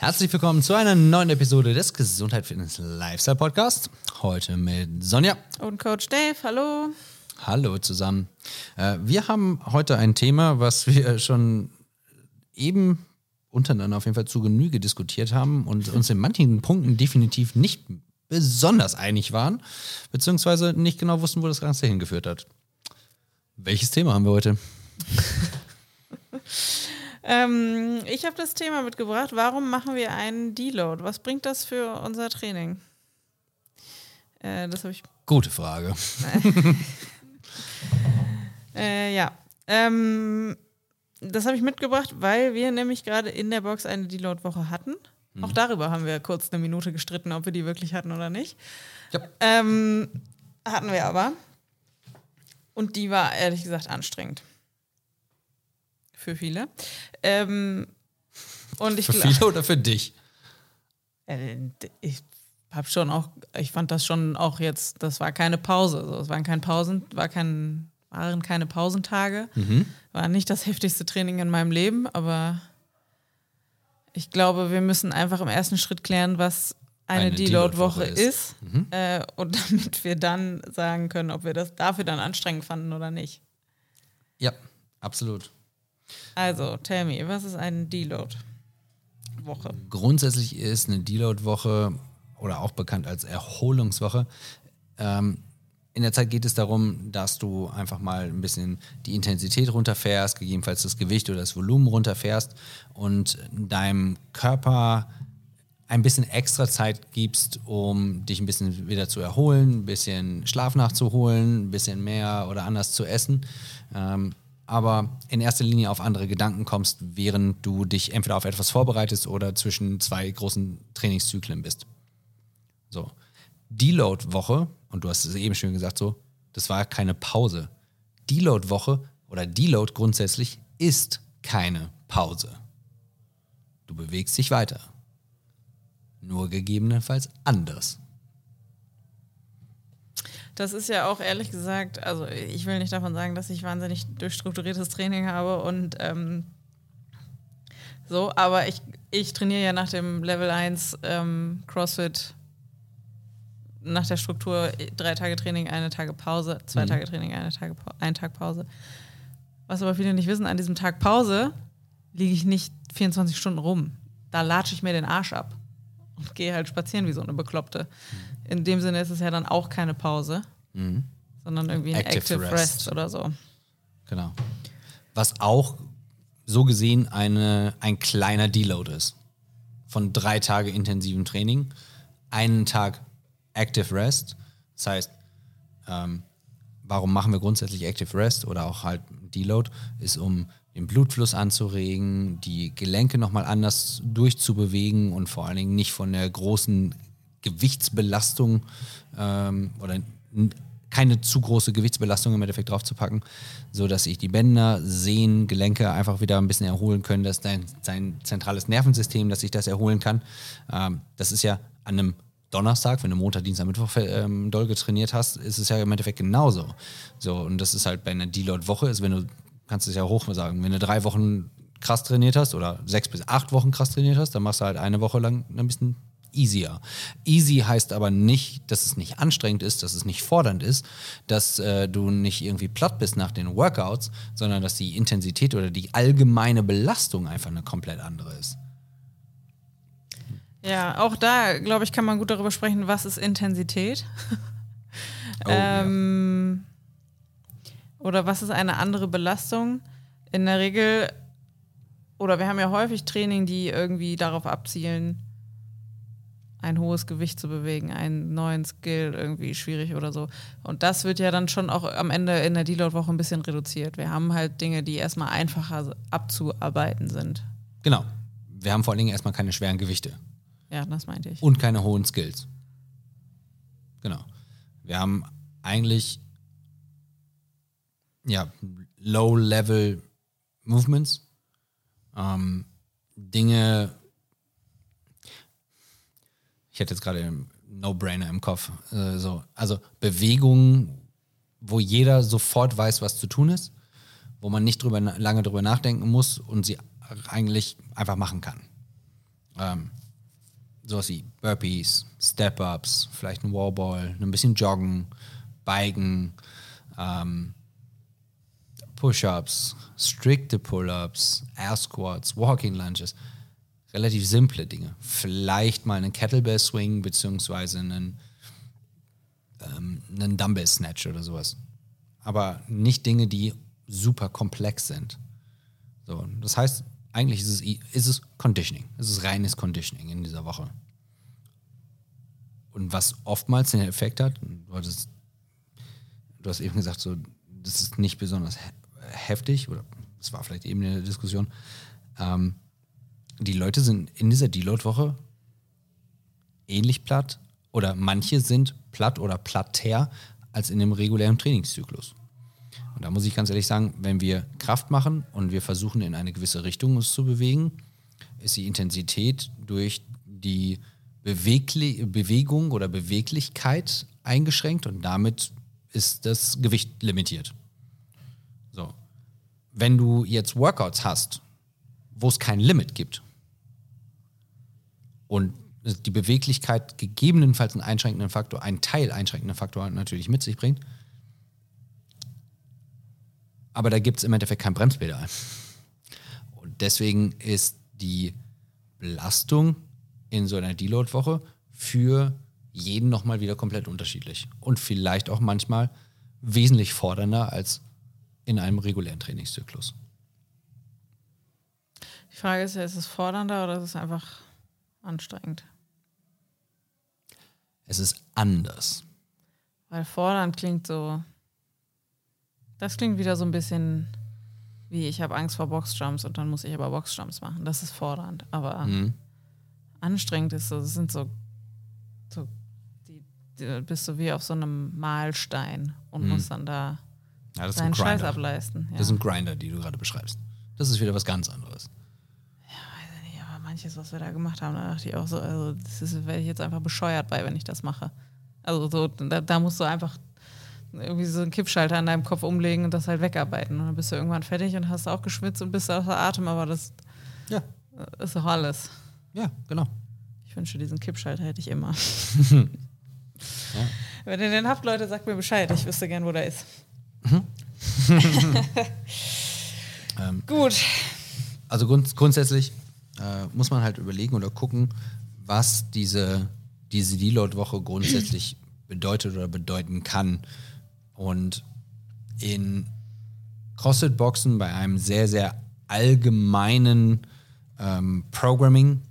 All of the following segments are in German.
Herzlich willkommen zu einer neuen Episode des Gesundheit Fitness Lifestyle Podcast. Heute mit Sonja. Und Coach Dave, hallo. Hallo zusammen. Äh, wir haben heute ein Thema, was wir schon eben untereinander auf jeden Fall zu Genüge diskutiert haben und uns in manchen Punkten definitiv nicht besonders einig waren, beziehungsweise nicht genau wussten, wo das Ganze hingeführt hat. Welches Thema haben wir heute? Ähm, ich habe das Thema mitgebracht. Warum machen wir einen Deload? Was bringt das für unser Training? Äh, das habe ich. Gute Frage. äh, ja. Ähm, das habe ich mitgebracht, weil wir nämlich gerade in der Box eine Deload-Woche hatten. Mhm. Auch darüber haben wir kurz eine Minute gestritten, ob wir die wirklich hatten oder nicht. Ja. Ähm, hatten wir aber. Und die war ehrlich gesagt anstrengend für viele. Ähm, und ich für viele oder für dich? Äh, ich habe schon auch, ich fand das schon auch jetzt, das war keine Pause. So, es waren keine Pausen, war kein, waren keine Pausentage. Mhm. War nicht das heftigste Training in meinem Leben, aber ich glaube, wir müssen einfach im ersten Schritt klären, was eine, eine Deload-Woche ist, ist mhm. äh, und damit wir dann sagen können, ob wir das dafür dann anstrengend fanden oder nicht. Ja, absolut. Also, tell me, was ist eine Deload-Woche? Grundsätzlich ist eine Deload-Woche oder auch bekannt als Erholungswoche. Ähm, in der Zeit geht es darum, dass du einfach mal ein bisschen die Intensität runterfährst, gegebenenfalls das Gewicht oder das Volumen runterfährst und deinem Körper ein bisschen extra Zeit gibst, um dich ein bisschen wieder zu erholen, ein bisschen Schlaf nachzuholen, ein bisschen mehr oder anders zu essen. Ähm, aber in erster Linie auf andere Gedanken kommst, während du dich entweder auf etwas vorbereitest oder zwischen zwei großen Trainingszyklen bist. So. Deload-Woche, und du hast es eben schon gesagt, so, das war keine Pause. Deload-Woche oder Deload grundsätzlich ist keine Pause. Du bewegst dich weiter. Nur gegebenenfalls anders. Das ist ja auch ehrlich gesagt, also ich will nicht davon sagen, dass ich wahnsinnig durchstrukturiertes Training habe und ähm, so, aber ich, ich trainiere ja nach dem Level 1 ähm, CrossFit nach der Struktur drei Tage Training, eine Tage Pause, zwei mhm. Tage Training, eine Tage, ein Tag Pause. Was aber viele nicht wissen, an diesem Tag Pause liege ich nicht 24 Stunden rum. Da latsche ich mir den Arsch ab und gehe halt spazieren wie so eine Bekloppte. Mhm in dem Sinne ist es ja dann auch keine Pause, mhm. sondern irgendwie ein Active, Active Rest. Rest. oder so. Genau. Was auch so gesehen eine, ein kleiner Deload ist. Von drei Tage intensivem Training, einen Tag Active Rest. Das heißt, ähm, warum machen wir grundsätzlich Active Rest oder auch halt Deload? Ist um den Blutfluss anzuregen, die Gelenke nochmal anders durchzubewegen und vor allen Dingen nicht von der großen Gewichtsbelastung ähm, oder keine zu große Gewichtsbelastung im Endeffekt draufzupacken, sodass sich die Bänder, Sehnen, Gelenke einfach wieder ein bisschen erholen können, dass dein, sein zentrales Nervensystem, dass sich das erholen kann. Ähm, das ist ja an einem Donnerstag, wenn du Montag, Dienstag, Mittwoch ähm, doll getrainiert hast, ist es ja im Endeffekt genauso. So, und das ist halt bei einer Deload-Woche, ist, wenn du, kannst es ja hoch sagen, wenn du drei Wochen krass trainiert hast oder sechs bis acht Wochen krass trainiert hast, dann machst du halt eine Woche lang ein bisschen easier. Easy heißt aber nicht, dass es nicht anstrengend ist, dass es nicht fordernd ist, dass äh, du nicht irgendwie platt bist nach den Workouts, sondern dass die Intensität oder die allgemeine Belastung einfach eine komplett andere ist. Ja, auch da, glaube ich, kann man gut darüber sprechen, was ist Intensität. oh, ähm, ja. Oder was ist eine andere Belastung? In der Regel, oder wir haben ja häufig Training, die irgendwie darauf abzielen, ein hohes Gewicht zu bewegen, einen neuen Skill irgendwie schwierig oder so. Und das wird ja dann schon auch am Ende in der Deload-Woche ein bisschen reduziert. Wir haben halt Dinge, die erstmal einfacher abzuarbeiten sind. Genau. Wir haben vor allen Dingen erstmal keine schweren Gewichte. Ja, das meinte ich. Und keine hohen Skills. Genau. Wir haben eigentlich ja, Low-Level Movements. Ähm, Dinge, ich hätte jetzt gerade No-Brainer im Kopf. Äh, so. Also Bewegungen, wo jeder sofort weiß, was zu tun ist, wo man nicht drüber, lange drüber nachdenken muss und sie eigentlich einfach machen kann. Ähm, sowas wie Burpees, Step-Ups, vielleicht ein Wallball, ein bisschen Joggen, Biken, ähm, Push-Ups, strikte Pull-Ups, Air Squats, Walking Lunges. Relativ simple Dinge. Vielleicht mal einen Kettlebell Swing beziehungsweise einen, ähm, einen Dumbbell Snatch oder sowas. Aber nicht Dinge, die super komplex sind. So, das heißt, eigentlich ist es, ist es Conditioning. Es ist reines Conditioning in dieser Woche. Und was oftmals den Effekt hat, du, hattest, du hast eben gesagt, so, das ist nicht besonders heftig, oder es war vielleicht eben in der Diskussion, ähm, die Leute sind in dieser Deload-Woche ähnlich platt oder manche sind platt oder platter als in dem regulären Trainingszyklus. Und da muss ich ganz ehrlich sagen, wenn wir Kraft machen und wir versuchen in eine gewisse Richtung uns zu bewegen, ist die Intensität durch die Bewegli Bewegung oder Beweglichkeit eingeschränkt und damit ist das Gewicht limitiert. So. Wenn du jetzt Workouts hast, wo es kein Limit gibt und die Beweglichkeit gegebenenfalls einen einschränkenden Faktor, einen Teil einschränkenden Faktor natürlich mit sich bringt, aber da gibt es im Endeffekt kein Bremspedal. Und deswegen ist die Belastung in so einer Deload-Woche für jeden nochmal wieder komplett unterschiedlich. Und vielleicht auch manchmal wesentlich fordernder als in einem regulären Trainingszyklus. Die Frage ist ja, ist es fordernder oder ist es einfach anstrengend? Es ist anders. Weil fordernd klingt so, das klingt wieder so ein bisschen wie ich habe Angst vor Boxjumps und dann muss ich aber Boxjumps machen. Das ist fordernd, aber mhm. anstrengend ist so, das sind so, so die, die, bist du wie auf so einem Mahlstein und mhm. musst dann da ja, deinen Scheiß ableisten. Ja. Das sind Grinder, die du gerade beschreibst. Das ist wieder was ganz anderes. Ja, weiß ich nicht, aber manches, was wir da gemacht haben, da dachte ich auch so, also das werde ich jetzt einfach bescheuert bei, wenn ich das mache. Also so, da, da musst du einfach irgendwie so einen Kippschalter an deinem Kopf umlegen und das halt wegarbeiten. Und dann bist du irgendwann fertig und hast auch geschwitzt und bist außer Atem, aber das ja. ist doch alles. Ja, genau. Ich wünsche, diesen Kippschalter hätte ich immer. ja. Wenn ihr den habt, Leute, sagt mir Bescheid. Ich wüsste gern, wo der ist. Mhm. ähm, Gut. Also grunds grundsätzlich äh, muss man halt überlegen oder gucken, was diese, diese Deload-Woche grundsätzlich bedeutet oder bedeuten kann. Und in CrossFit-Boxen bei einem sehr, sehr allgemeinen ähm, Programming,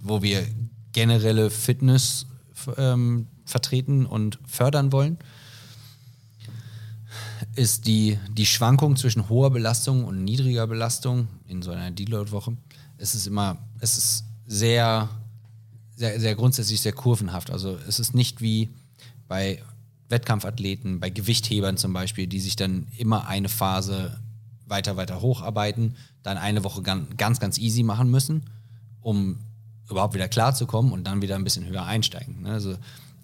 wo wir generelle Fitness ähm, vertreten und fördern wollen, ist die, die Schwankung zwischen hoher Belastung und niedriger Belastung in so einer Deload-Woche, es ist immer, es ist sehr, sehr, sehr grundsätzlich sehr kurvenhaft. Also es ist nicht wie bei Wettkampfathleten, bei Gewichthebern zum Beispiel, die sich dann immer eine Phase weiter, weiter hocharbeiten, dann eine Woche ganz, ganz easy machen müssen, um überhaupt wieder klarzukommen und dann wieder ein bisschen höher einsteigen. Ne? Also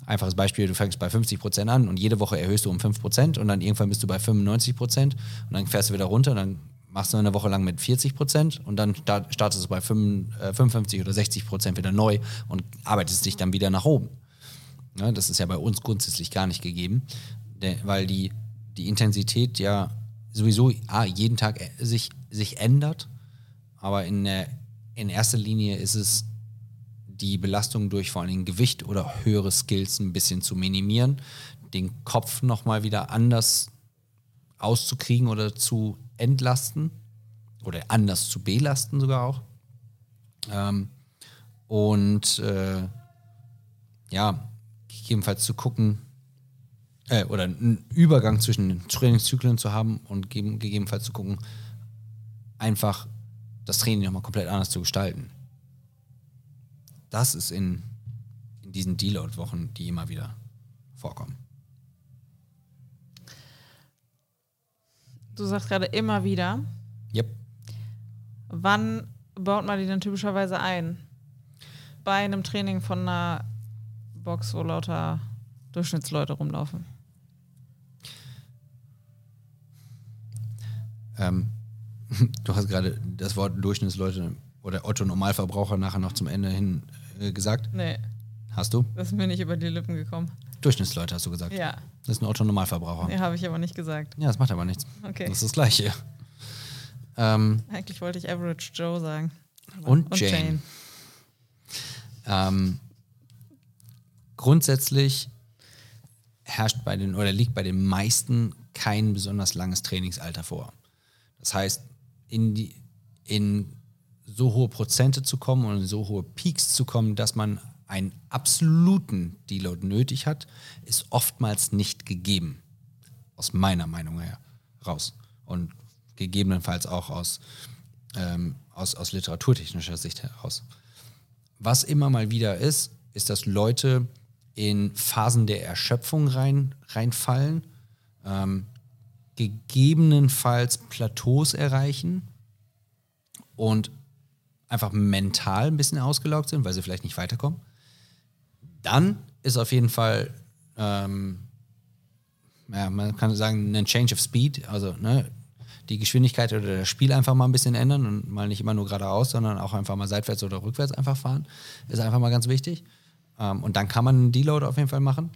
einfaches Beispiel, du fängst bei 50 Prozent an und jede Woche erhöhst du um 5 Prozent und dann irgendwann bist du bei 95 Prozent und dann fährst du wieder runter und dann machst du eine Woche lang mit 40 Prozent und dann startest du bei 55 äh, oder 60 Prozent wieder neu und arbeitest dich dann wieder nach oben. Ja, das ist ja bei uns grundsätzlich gar nicht gegeben, weil die, die Intensität ja sowieso ah, jeden Tag äh, sich, sich ändert. Aber in, der, in erster Linie ist es die Belastung durch vor allem Gewicht oder höhere Skills ein bisschen zu minimieren, den Kopf nochmal wieder anders auszukriegen oder zu entlasten oder anders zu belasten sogar auch. Ähm, und äh, ja, gegebenenfalls zu gucken, äh, oder einen Übergang zwischen den Trainingszyklen zu haben und gegebenenfalls zu gucken, einfach das Training nochmal komplett anders zu gestalten. Das ist in, in diesen Deload-Wochen, die immer wieder vorkommen. Du sagst gerade immer wieder. Yep. Wann baut man die denn typischerweise ein? Bei einem Training von einer Box, wo lauter Durchschnittsleute rumlaufen? Ähm, du hast gerade das Wort Durchschnittsleute oder Otto Normalverbraucher nachher noch zum Ende hin äh, gesagt? Nee, Hast du? das ist mir nicht über die Lippen gekommen. Durchschnittsleute hast du gesagt. Ja, Das ist ein Otto Normalverbraucher. nee, habe ich aber nicht gesagt. Ja, das macht aber nichts. Okay. Das ist das Gleiche. Ähm, Eigentlich wollte ich Average Joe sagen. und, Jane. Ähm, grundsätzlich herrscht bei den oder liegt bei den meisten kein besonders langes Trainingsalter vor. Das heißt, in, die, in so hohe Prozente zu kommen und in so hohe Peaks zu kommen, dass man einen absoluten Deload nötig hat, ist oftmals nicht gegeben. Aus meiner Meinung her raus. Und gegebenenfalls auch aus, ähm, aus, aus literaturtechnischer Sicht heraus. Was immer mal wieder ist, ist, dass Leute in Phasen der Erschöpfung rein, reinfallen, ähm, gegebenenfalls Plateaus erreichen und einfach mental ein bisschen ausgelaugt sind, weil sie vielleicht nicht weiterkommen. Dann ist auf jeden Fall, ähm, ja, man kann sagen, ein Change of Speed, also ne, die Geschwindigkeit oder das Spiel einfach mal ein bisschen ändern und mal nicht immer nur geradeaus, sondern auch einfach mal seitwärts oder rückwärts einfach fahren, ist einfach mal ganz wichtig. Ähm, und dann kann man einen Deload auf jeden Fall machen.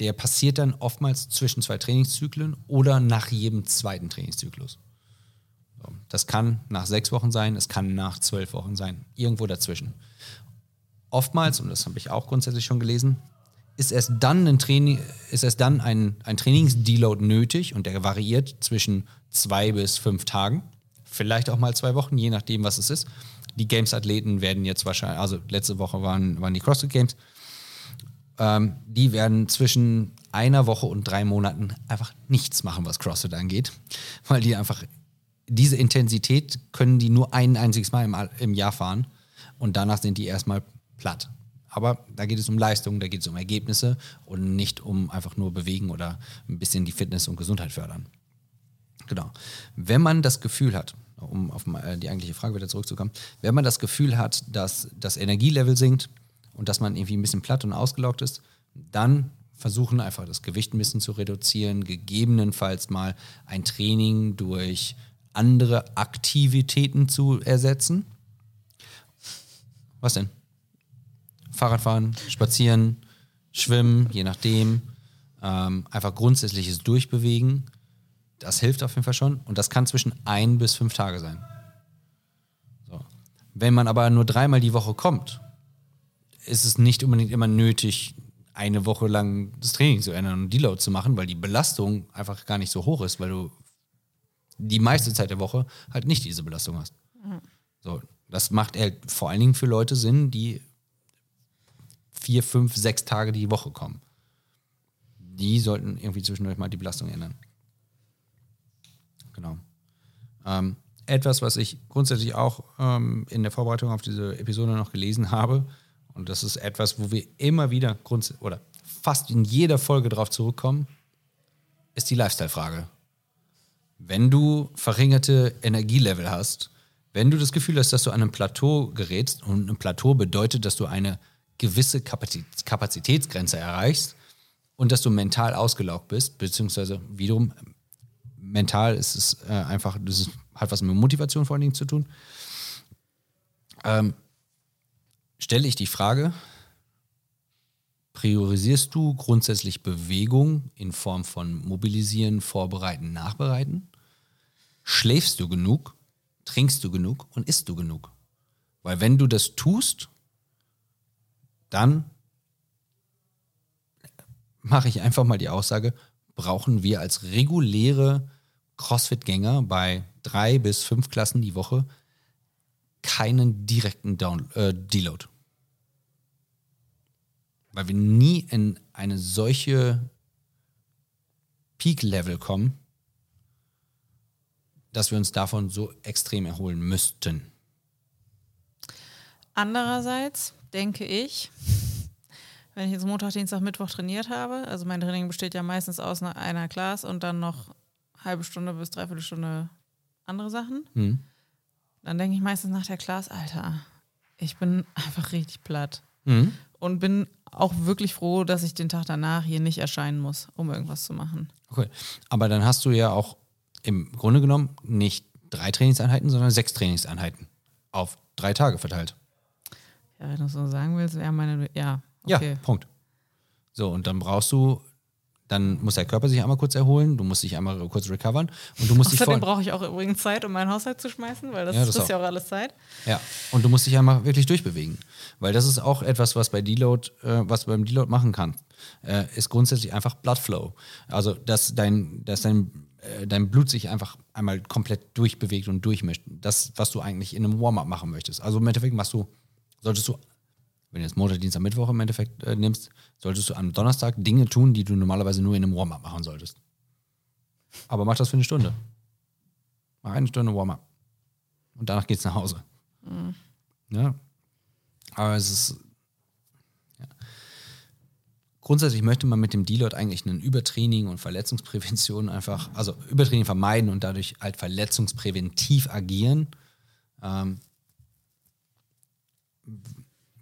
Der passiert dann oftmals zwischen zwei Trainingszyklen oder nach jedem zweiten Trainingszyklus. Das kann nach sechs Wochen sein, es kann nach zwölf Wochen sein, irgendwo dazwischen. Oftmals, und das habe ich auch grundsätzlich schon gelesen, ist erst dann ein Training, ist erst dann ein, ein Trainingsdeload nötig und der variiert zwischen zwei bis fünf Tagen, vielleicht auch mal zwei Wochen, je nachdem, was es ist. Die Games-Athleten werden jetzt wahrscheinlich, also letzte Woche waren, waren die CrossFit Games, ähm, die werden zwischen einer Woche und drei Monaten einfach nichts machen, was CrossFit angeht, weil die einfach diese Intensität können die nur ein einziges Mal im, im Jahr fahren und danach sind die erstmal platt. Aber da geht es um Leistung, da geht es um Ergebnisse und nicht um einfach nur bewegen oder ein bisschen die Fitness und Gesundheit fördern. Genau. Wenn man das Gefühl hat, um auf die eigentliche Frage wieder zurückzukommen, wenn man das Gefühl hat, dass das Energielevel sinkt und dass man irgendwie ein bisschen platt und ausgelaugt ist, dann versuchen einfach das Gewicht ein bisschen zu reduzieren, gegebenenfalls mal ein Training durch andere Aktivitäten zu ersetzen. Was denn? Fahrradfahren, spazieren, schwimmen, je nachdem. Ähm, einfach grundsätzliches Durchbewegen. Das hilft auf jeden Fall schon. Und das kann zwischen ein bis fünf Tage sein. So. Wenn man aber nur dreimal die Woche kommt, ist es nicht unbedingt immer nötig, eine Woche lang das Training zu ändern und Deload zu machen, weil die Belastung einfach gar nicht so hoch ist, weil du die meiste Zeit der Woche halt nicht diese Belastung hast. Mhm. So, das macht halt vor allen Dingen für Leute Sinn, die vier, fünf, sechs Tage die Woche kommen. Die sollten irgendwie zwischendurch mal die Belastung ändern. Genau. Ähm, etwas, was ich grundsätzlich auch ähm, in der Vorbereitung auf diese Episode noch gelesen habe, und das ist etwas, wo wir immer wieder oder fast in jeder Folge darauf zurückkommen, ist die Lifestyle-Frage. Wenn du verringerte Energielevel hast, wenn du das Gefühl hast, dass du an einem Plateau gerätst, und ein Plateau bedeutet, dass du eine gewisse Kapazitätsgrenze erreichst und dass du mental ausgelaugt bist, beziehungsweise wiederum mental ist es äh, einfach, das ist, hat was mit Motivation vor allen Dingen zu tun. Ähm, stelle ich die Frage, priorisierst du grundsätzlich Bewegung in Form von Mobilisieren, Vorbereiten, Nachbereiten? Schläfst du genug? Trinkst du genug und isst du genug? Weil wenn du das tust, dann mache ich einfach mal die Aussage, brauchen wir als reguläre CrossFit-Gänger bei drei bis fünf Klassen die Woche keinen direkten Down äh, Deload. Weil wir nie in eine solche Peak-Level kommen, dass wir uns davon so extrem erholen müssten. Andererseits denke ich, wenn ich jetzt Montag, Dienstag, Mittwoch trainiert habe, also mein Training besteht ja meistens aus einer, Class und dann noch halbe Stunde bis dreiviertel Stunde andere Sachen, mhm. dann denke ich meistens nach der Class, Alter, ich bin einfach richtig platt. Mhm. Und bin auch wirklich froh, dass ich den Tag danach hier nicht erscheinen muss, um irgendwas zu machen. Okay, aber dann hast du ja auch im Grunde genommen nicht drei Trainingseinheiten, sondern sechs Trainingseinheiten auf drei Tage verteilt. Ja, wenn du so sagen willst, wäre meine. Ja, okay. Ja, Punkt. So, und dann brauchst du dann muss der Körper sich einmal kurz erholen, du musst dich einmal kurz recovern und du musst Außerdem brauche ich auch übrigens Zeit, um meinen Haushalt zu schmeißen, weil das, ja, das ist ja auch alles Zeit. Ja, und du musst dich einmal wirklich durchbewegen, weil das ist auch etwas, was bei Deload, äh, was beim Deload machen kann, äh, ist grundsätzlich einfach Blood Flow. Also, dass dein, dass dein, äh, dein Blut sich einfach einmal komplett durchbewegt und durchmischt. Das, was du eigentlich in einem Warm-up machen möchtest. Also im Endeffekt machst du, solltest du wenn du jetzt Montag, Dienstag, Mittwoch im Endeffekt äh, nimmst, solltest du am Donnerstag Dinge tun, die du normalerweise nur in einem Warm-up machen solltest. Aber mach das für eine Stunde. Mach eine Stunde Warm-up. Und danach geht's nach Hause. Mhm. Ja. Aber es ist. Ja. Grundsätzlich möchte man mit dem Deload eigentlich ein Übertraining und Verletzungsprävention einfach, also Übertraining vermeiden und dadurch halt verletzungspräventiv agieren. Ähm,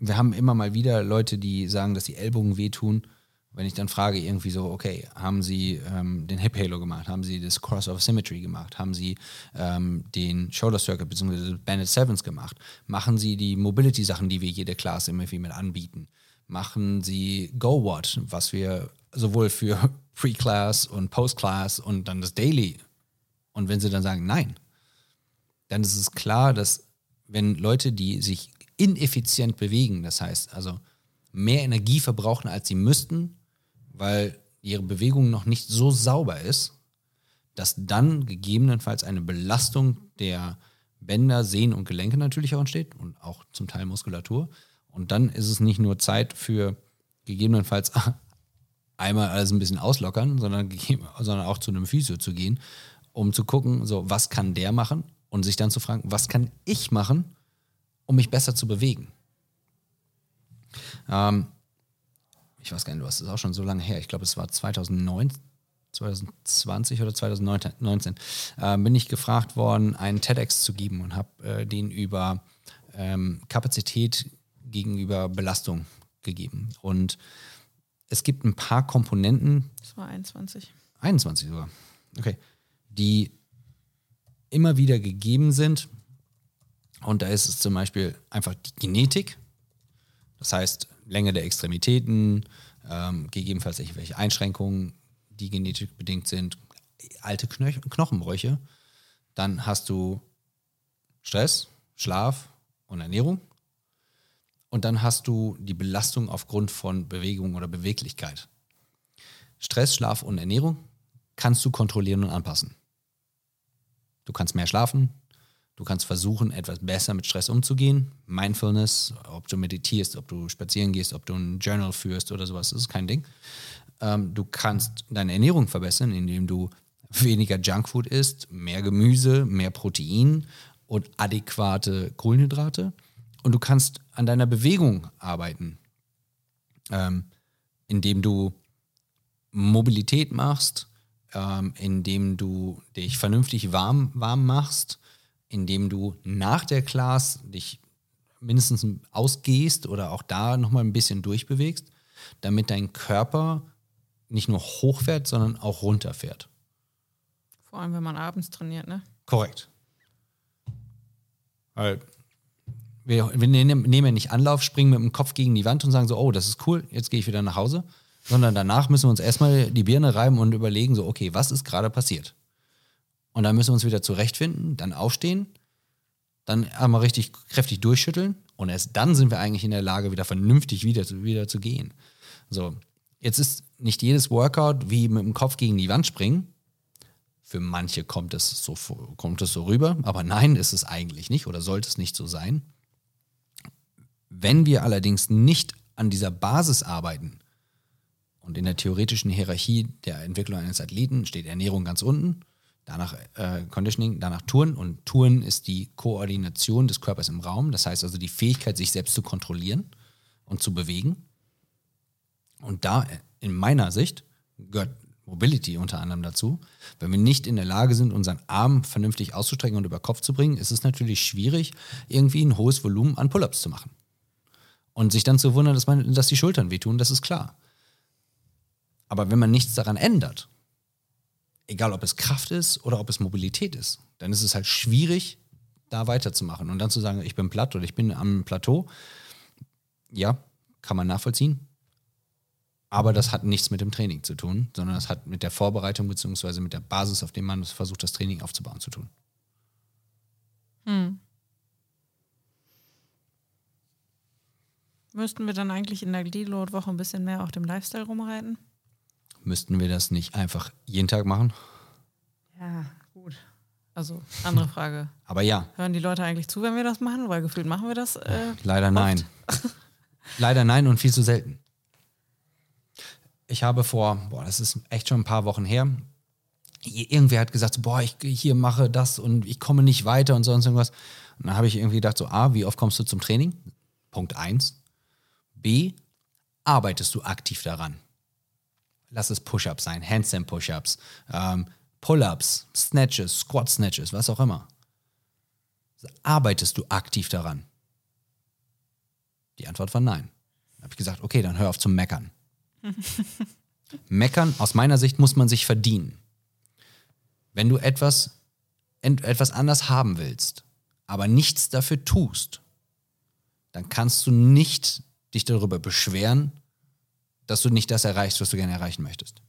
wir haben immer mal wieder Leute, die sagen, dass die Ellbogen wehtun. Wenn ich dann frage, irgendwie so, okay, haben Sie ähm, den Hip Halo gemacht? Haben Sie das Cross of Symmetry gemacht? Haben Sie ähm, den Shoulder Circuit bzw. Bandit Sevens gemacht? Machen Sie die Mobility-Sachen, die wir jede Class irgendwie mit anbieten? Machen Sie Go What, was wir sowohl für Pre-Class und Post-Class und dann das Daily. Und wenn Sie dann sagen, nein, dann ist es klar, dass wenn Leute, die sich ineffizient bewegen. Das heißt also mehr Energie verbrauchen, als sie müssten, weil ihre Bewegung noch nicht so sauber ist, dass dann gegebenenfalls eine Belastung der Bänder, Sehnen und Gelenke natürlich auch entsteht und auch zum Teil Muskulatur. Und dann ist es nicht nur Zeit für gegebenenfalls einmal alles ein bisschen auslockern, sondern, sondern auch zu einem Physio zu gehen, um zu gucken, so was kann der machen und sich dann zu fragen, was kann ich machen, um mich besser zu bewegen. Ähm, ich weiß gar nicht, du hast es auch schon so lange her. Ich glaube, es war 2009, 2020 oder 2019, äh, bin ich gefragt worden, einen TEDx zu geben und habe äh, den über ähm, Kapazität gegenüber Belastung gegeben. Und es gibt ein paar Komponenten. Das war 21. 21 sogar. Okay. Die immer wieder gegeben sind, und da ist es zum Beispiel einfach die Genetik, das heißt Länge der Extremitäten, ähm, gegebenenfalls irgendwelche Einschränkungen, die genetisch bedingt sind, alte Kno Knochenbrüche. Dann hast du Stress, Schlaf und Ernährung. Und dann hast du die Belastung aufgrund von Bewegung oder Beweglichkeit. Stress, Schlaf und Ernährung kannst du kontrollieren und anpassen. Du kannst mehr schlafen, Du kannst versuchen, etwas besser mit Stress umzugehen. Mindfulness, ob du meditierst, ob du spazieren gehst, ob du ein Journal führst oder sowas, das ist kein Ding. Ähm, du kannst deine Ernährung verbessern, indem du weniger Junkfood isst, mehr Gemüse, mehr Protein und adäquate Kohlenhydrate. Und du kannst an deiner Bewegung arbeiten, ähm, indem du Mobilität machst, ähm, indem du dich vernünftig warm, warm machst, indem du nach der Class dich mindestens ausgehst oder auch da nochmal ein bisschen durchbewegst, damit dein Körper nicht nur hochfährt, sondern auch runterfährt. Vor allem, wenn man abends trainiert, ne? Korrekt. Weil wir, wir nehmen ja nicht Anlauf, springen mit dem Kopf gegen die Wand und sagen so, oh, das ist cool, jetzt gehe ich wieder nach Hause. Sondern danach müssen wir uns erstmal die Birne reiben und überlegen, so, okay, was ist gerade passiert? Und dann müssen wir uns wieder zurechtfinden, dann aufstehen, dann einmal richtig kräftig durchschütteln und erst dann sind wir eigentlich in der Lage, wieder vernünftig wieder zu, wieder zu gehen. So, jetzt ist nicht jedes Workout wie mit dem Kopf gegen die Wand springen. Für manche kommt es so, kommt es so rüber, aber nein, ist es eigentlich nicht oder sollte es nicht so sein. Wenn wir allerdings nicht an dieser Basis arbeiten, und in der theoretischen Hierarchie der Entwicklung eines Athleten steht Ernährung ganz unten, danach äh, Conditioning, danach Touren. Und Touren ist die Koordination des Körpers im Raum. Das heißt also die Fähigkeit, sich selbst zu kontrollieren und zu bewegen. Und da äh, in meiner Sicht gehört Mobility unter anderem dazu. Wenn wir nicht in der Lage sind, unseren Arm vernünftig auszustrecken und über Kopf zu bringen, ist es natürlich schwierig, irgendwie ein hohes Volumen an Pull-ups zu machen. Und sich dann zu wundern, dass, man, dass die Schultern wehtun, das ist klar. Aber wenn man nichts daran ändert, egal ob es Kraft ist oder ob es Mobilität ist, dann ist es halt schwierig, da weiterzumachen. Und dann zu sagen, ich bin platt oder ich bin am Plateau, ja, kann man nachvollziehen. Aber das hat nichts mit dem Training zu tun, sondern das hat mit der Vorbereitung bzw. mit der Basis, auf der man versucht, das Training aufzubauen, zu tun. Hm. Müssten wir dann eigentlich in der Deload-Woche ein bisschen mehr auf dem Lifestyle rumreiten? Müssten wir das nicht einfach jeden Tag machen? Ja, gut. Also, andere Frage. Aber ja, Hören die Leute eigentlich zu, wenn wir das machen? Weil gefühlt machen wir das. Äh, leider nein. leider nein und viel zu selten. Ich habe vor, boah, das ist echt schon ein paar Wochen her, irgendwer hat gesagt, boah, ich hier mache das und ich komme nicht weiter und sonst irgendwas. Und dann habe ich irgendwie gedacht, so, A, wie oft kommst du zum Training? Punkt eins. B, arbeitest du aktiv daran? Lass es Push-Ups sein, Handstand-Push-Ups, ähm, Pull-Ups, Snatches, Squat-Snatches, was auch immer. Arbeitest du aktiv daran? Die Antwort war nein. Dann habe ich gesagt, okay, dann hör auf zu meckern. meckern, aus meiner Sicht, muss man sich verdienen. Wenn du etwas, etwas anders haben willst, aber nichts dafür tust, dann kannst du nicht dich darüber beschweren, dass du nicht das erreichst, was du gerne erreichen möchtest.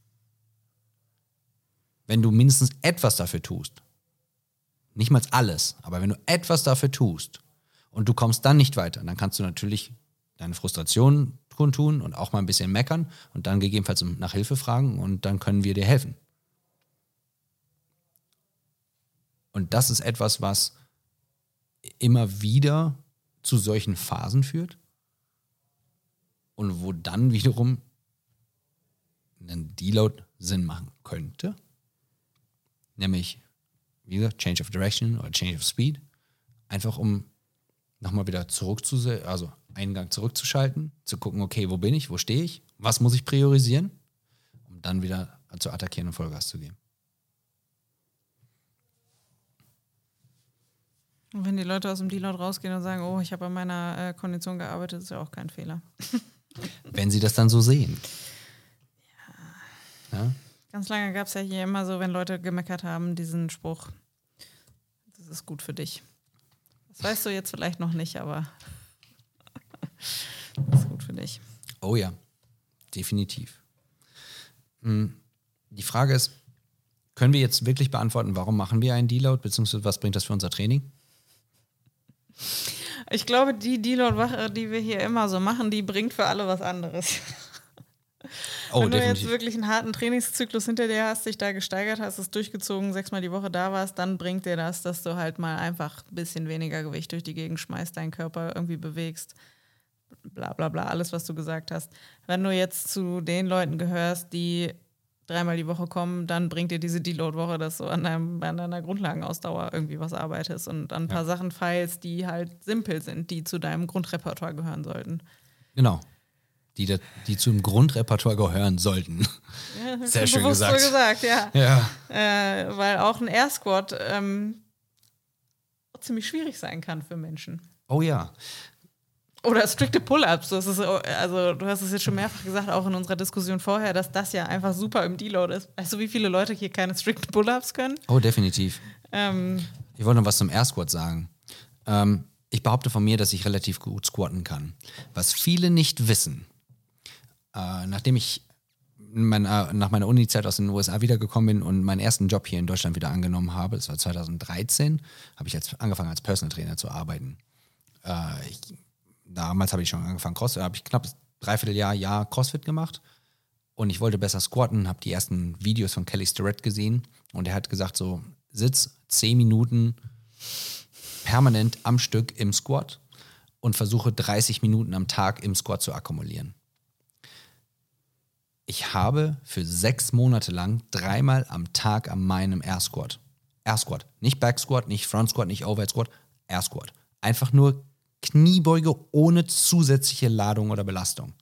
Wenn du mindestens etwas dafür tust, nicht mal alles, aber wenn du etwas dafür tust und du kommst dann nicht weiter, dann kannst du natürlich deine Frustration kundtun und auch mal ein bisschen meckern und dann gegebenenfalls nach Hilfe fragen und dann können wir dir helfen. Und das ist etwas, was immer wieder zu solchen Phasen führt und wo dann wiederum ein Deload Sinn machen könnte. Nämlich, wie gesagt, Change of Direction oder Change of Speed. Einfach um nochmal wieder zurück zu, also einen Gang zurückzuschalten, zu gucken, okay, wo bin ich, wo stehe ich, was muss ich priorisieren, um dann wieder zu attackieren und Vollgas zu geben. Und wenn die Leute aus dem Deload rausgehen und sagen, oh, ich habe an meiner äh, Kondition gearbeitet, ist ja auch kein Fehler. Wenn sie das dann so sehen. Ja. Ganz lange gab es ja hier immer so, wenn Leute gemeckert haben, diesen Spruch, das ist gut für dich. Das weißt du jetzt vielleicht noch nicht, aber das ist gut für dich. Oh ja, definitiv. Hm, Die Frage ist, können wir jetzt wirklich beantworten, warum machen wir einen Deload, beziehungsweise was bringt das für unser Training? Ich glaube, die Deload-Wache, die wir hier immer so machen, die bringt für alle was anderes. Oh, Wenn du jetzt definitiv. wirklich einen harten Trainingszyklus hinter dir hast, dich da gesteigert hast, es durchgezogen, sechsmal die Woche da warst, dann bringt dir das, dass du halt mal einfach ein bisschen weniger Gewicht durch die Gegend schmeißt, deinen Körper irgendwie bewegst. Bla bla bla, alles, was du gesagt hast. Wenn du jetzt zu den Leuten gehörst, die dreimal die Woche kommen, dann bringt dir diese Deload-Woche, dass du an, deinem, an deiner Grundlagenausdauer irgendwie was arbeitest und an ein paar Sachen feilst, die halt simpel sind, die zu deinem Grundrepertoire gehören sollten. Genau. Die, da- die zum Grundrepertoire gehören sollten. Ja, Sehr schön gesagt. So gesagt, ja. Ja. Äh, weil auch ein Air Squat ähm, ziemlich schwierig sein kann für Menschen. Oh ja. Oder strikte Pull-ups. Also du hast es jetzt schon mehrfach gesagt, auch in unserer Diskussion vorher, dass das ja einfach super im Deload ist. Weißt du, wie viele Leute hier keine strikte Pull-ups können? Oh, definitiv. Ähm, Ich wollte noch was zum Air Squat sagen. Ähm, ich behaupte von mir, dass ich relativ gut squatten kann. Was viele nicht wissen, äh, nachdem ich mein, äh, nach meiner Uni-Zeit aus den USA wiedergekommen bin und meinen ersten Job hier in Deutschland wieder angenommen habe, das war 2013, habe ich jetzt angefangen als Personal Trainer zu arbeiten. Äh, ich, damals habe ich schon angefangen, Crossfit, habe ich knapp dreiviertel Jahr, Jahr Crossfit gemacht und ich wollte besser squatten, habe die ersten Videos von Kelly Starrett gesehen und er hat gesagt so, sitz 10 Minuten permanent am Stück im Squat und versuche 30 Minuten am Tag im Squat zu akkumulieren. Ich habe für sechs Monate lang dreimal am Tag an meinem Air Squat. Air Squat. Nicht Back Squat, nicht Front Squat, nicht Overhead Squat. Air Squat. Einfach nur Kniebeuge ohne zusätzliche Ladung oder Belastung.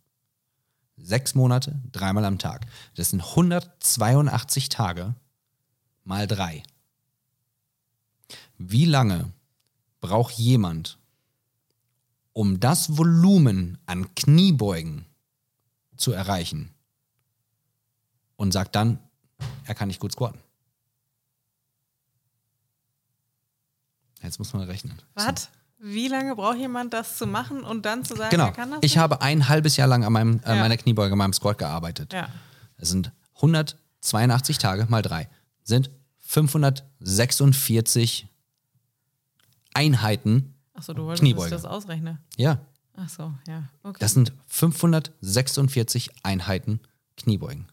Sechs Monate, dreimal am Tag. Das sind 182 Tage mal drei. Wie lange braucht jemand, um das Volumen an Kniebeugen zu erreichen? Und sagt dann, er kann nicht gut squatten. Jetzt muss man rechnen. Was? So. Wie lange braucht jemand, das zu machen und dann zu sagen, Genau. er kann das? Ich nicht? habe ein halbes Jahr lang an meinem, Ja. meiner Kniebeuge, an meinem Squat gearbeitet. Ja. Es sind 182 Tage mal drei. Sind 546 Einheiten. Achso, du wolltest, Kniebeuge. ich das ausrechne. Ja, Achso, ja. Okay. das sind 546 Einheiten Kniebeugen.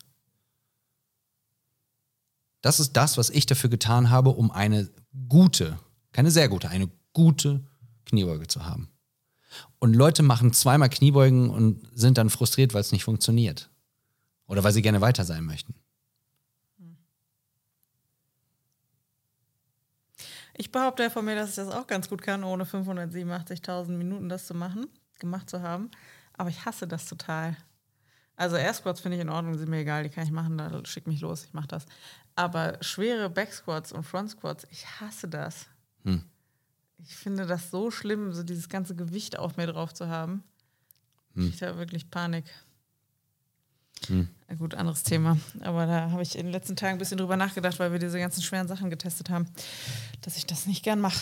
Das ist das, was ich dafür getan habe, um eine gute, keine sehr gute, eine gute Kniebeuge zu haben. Und Leute machen zweimal Kniebeugen und sind dann frustriert, weil es nicht funktioniert. Oder weil sie gerne weiter sein möchten. Ich behaupte ja von mir, dass ich das auch ganz gut kann, ohne 587.000 Minuten das zu machen, gemacht zu haben. Aber ich hasse das total. Also Air Squats finde ich in Ordnung, sind mir egal, die kann ich machen, da schick mich los, ich mache das. Aber schwere Back Squats und Front Squats, ich hasse das. Hm. Ich finde das so schlimm, so dieses ganze Gewicht auf mir drauf zu haben. Hm. Ich habe wirklich Panik. Hm. Gut, anderes Thema. Aber da habe ich in den letzten Tagen ein bisschen drüber nachgedacht, weil wir diese ganzen schweren Sachen getestet haben, dass ich das nicht gern mache.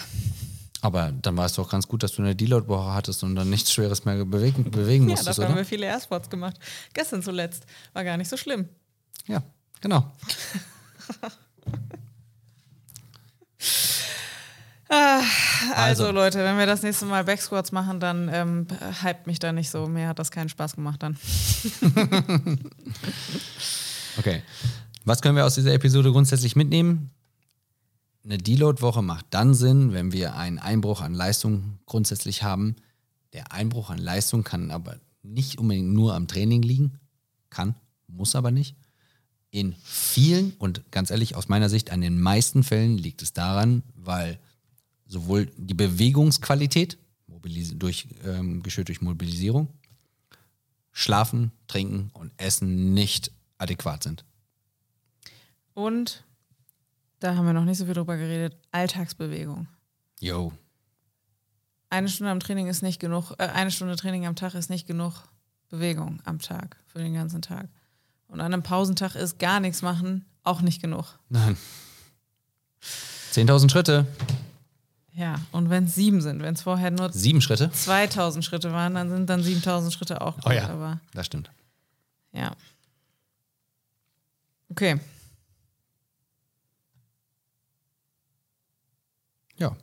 Aber dann war es doch ganz gut, dass du eine Deload-Woche hattest und dann nichts Schweres mehr bewegen, bewegen Ja, musstest, dafür haben wir viele Air Squats gemacht. Gestern zuletzt. War gar nicht so schlimm. Ja, genau. Also, Also. Leute, wenn wir das nächste Mal Back Squats machen, dann ähm, hypt mich da nicht so. Mir hat das keinen Spaß gemacht dann. Okay. Was können wir aus dieser Episode grundsätzlich mitnehmen? Eine Deload-Woche macht dann Sinn, wenn wir einen Einbruch an Leistung grundsätzlich haben. Der Einbruch an Leistung kann aber nicht unbedingt nur am Training liegen. Kann, muss aber nicht. In vielen und ganz ehrlich, aus meiner Sicht, an den meisten Fällen liegt es daran, weil sowohl die Bewegungsqualität, durch, ähm, geschürt durch Mobilisierung, Schlafen, Trinken und Essen nicht adäquat sind. Und da haben wir noch nicht so viel drüber geredet. Alltagsbewegung. Yo. Eine Stunde am Training ist nicht genug, äh, eine Stunde Training am Tag ist nicht genug Bewegung am Tag für den ganzen Tag. Und an einem Pausentag ist gar nichts machen auch nicht genug. Nein. 10.000 Schritte. Ja, und wenn es sieben sind, wenn es vorher nur Sieben Schritte. 2000 Schritte waren, dann sind dann 7000 Schritte auch gut. Oh ja. Aber Das stimmt. ja. Okay. Ja.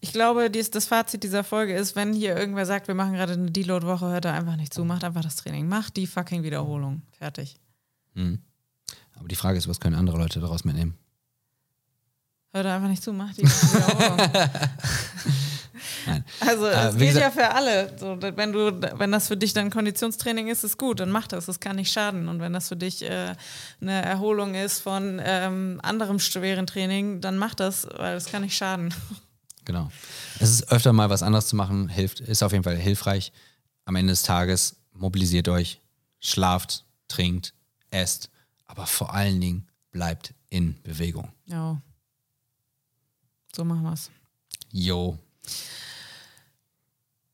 Ich glaube, dies, das Fazit dieser Folge ist, wenn hier irgendwer sagt, wir machen gerade eine Deload-Woche, hört er einfach nicht zu, macht einfach das Training. Macht die fucking Wiederholung. Fertig. Mhm. Aber die Frage ist, was können andere Leute daraus mitnehmen? Hört er einfach nicht zu, macht die. Nein. Also Äh, es gilt gesagt- ja für alle. So, wenn, du, wenn das für dich dann Konditionstraining ist, ist gut, dann mach das. Das kann nicht schaden. Und wenn das für dich äh, eine Erholung ist von ähm, anderem schweren Training, dann mach das, weil es kann nicht schaden. Genau. Es ist öfter mal was anderes zu machen, hilft, ist auf jeden Fall hilfreich. Am Ende des Tages mobilisiert euch, schlaft, trinkt, esst, aber vor allen Dingen bleibt in Bewegung. Ja. So machen wir's. Yo.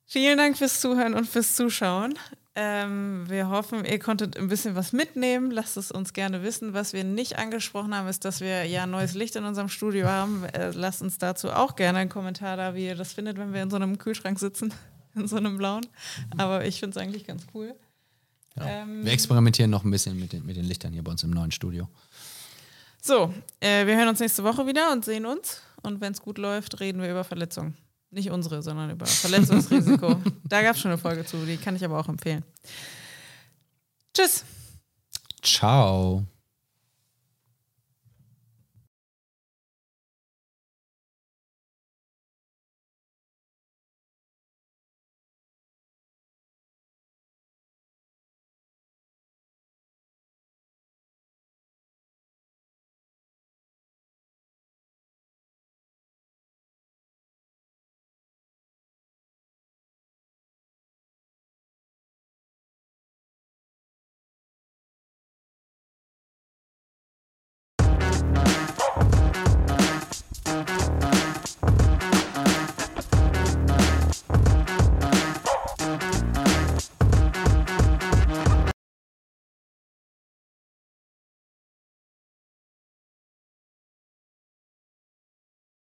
Vielen Dank fürs Zuhören und fürs Zuschauen. Ähm, wir hoffen, ihr konntet ein bisschen was mitnehmen. Lasst es uns gerne wissen. Was wir nicht angesprochen haben, ist, dass wir ja neues Licht in unserem Studio haben. Äh, lasst uns dazu auch gerne einen Kommentar da, wie ihr das findet, wenn wir in so einem Kühlschrank sitzen, in so einem blauen. Aber ich finde es eigentlich ganz cool. Ähm, Wir experimentieren noch ein bisschen mit den, mit den Lichtern hier bei uns im neuen Studio. so, äh, wir hören uns nächste Woche wieder und sehen uns. Und wenn es gut läuft, reden wir über Verletzungen. Nicht unsere, sondern über Verletzungsrisiko. da gab es schon eine Folge zu, die kann ich aber auch empfehlen. Tschüss. Ciao.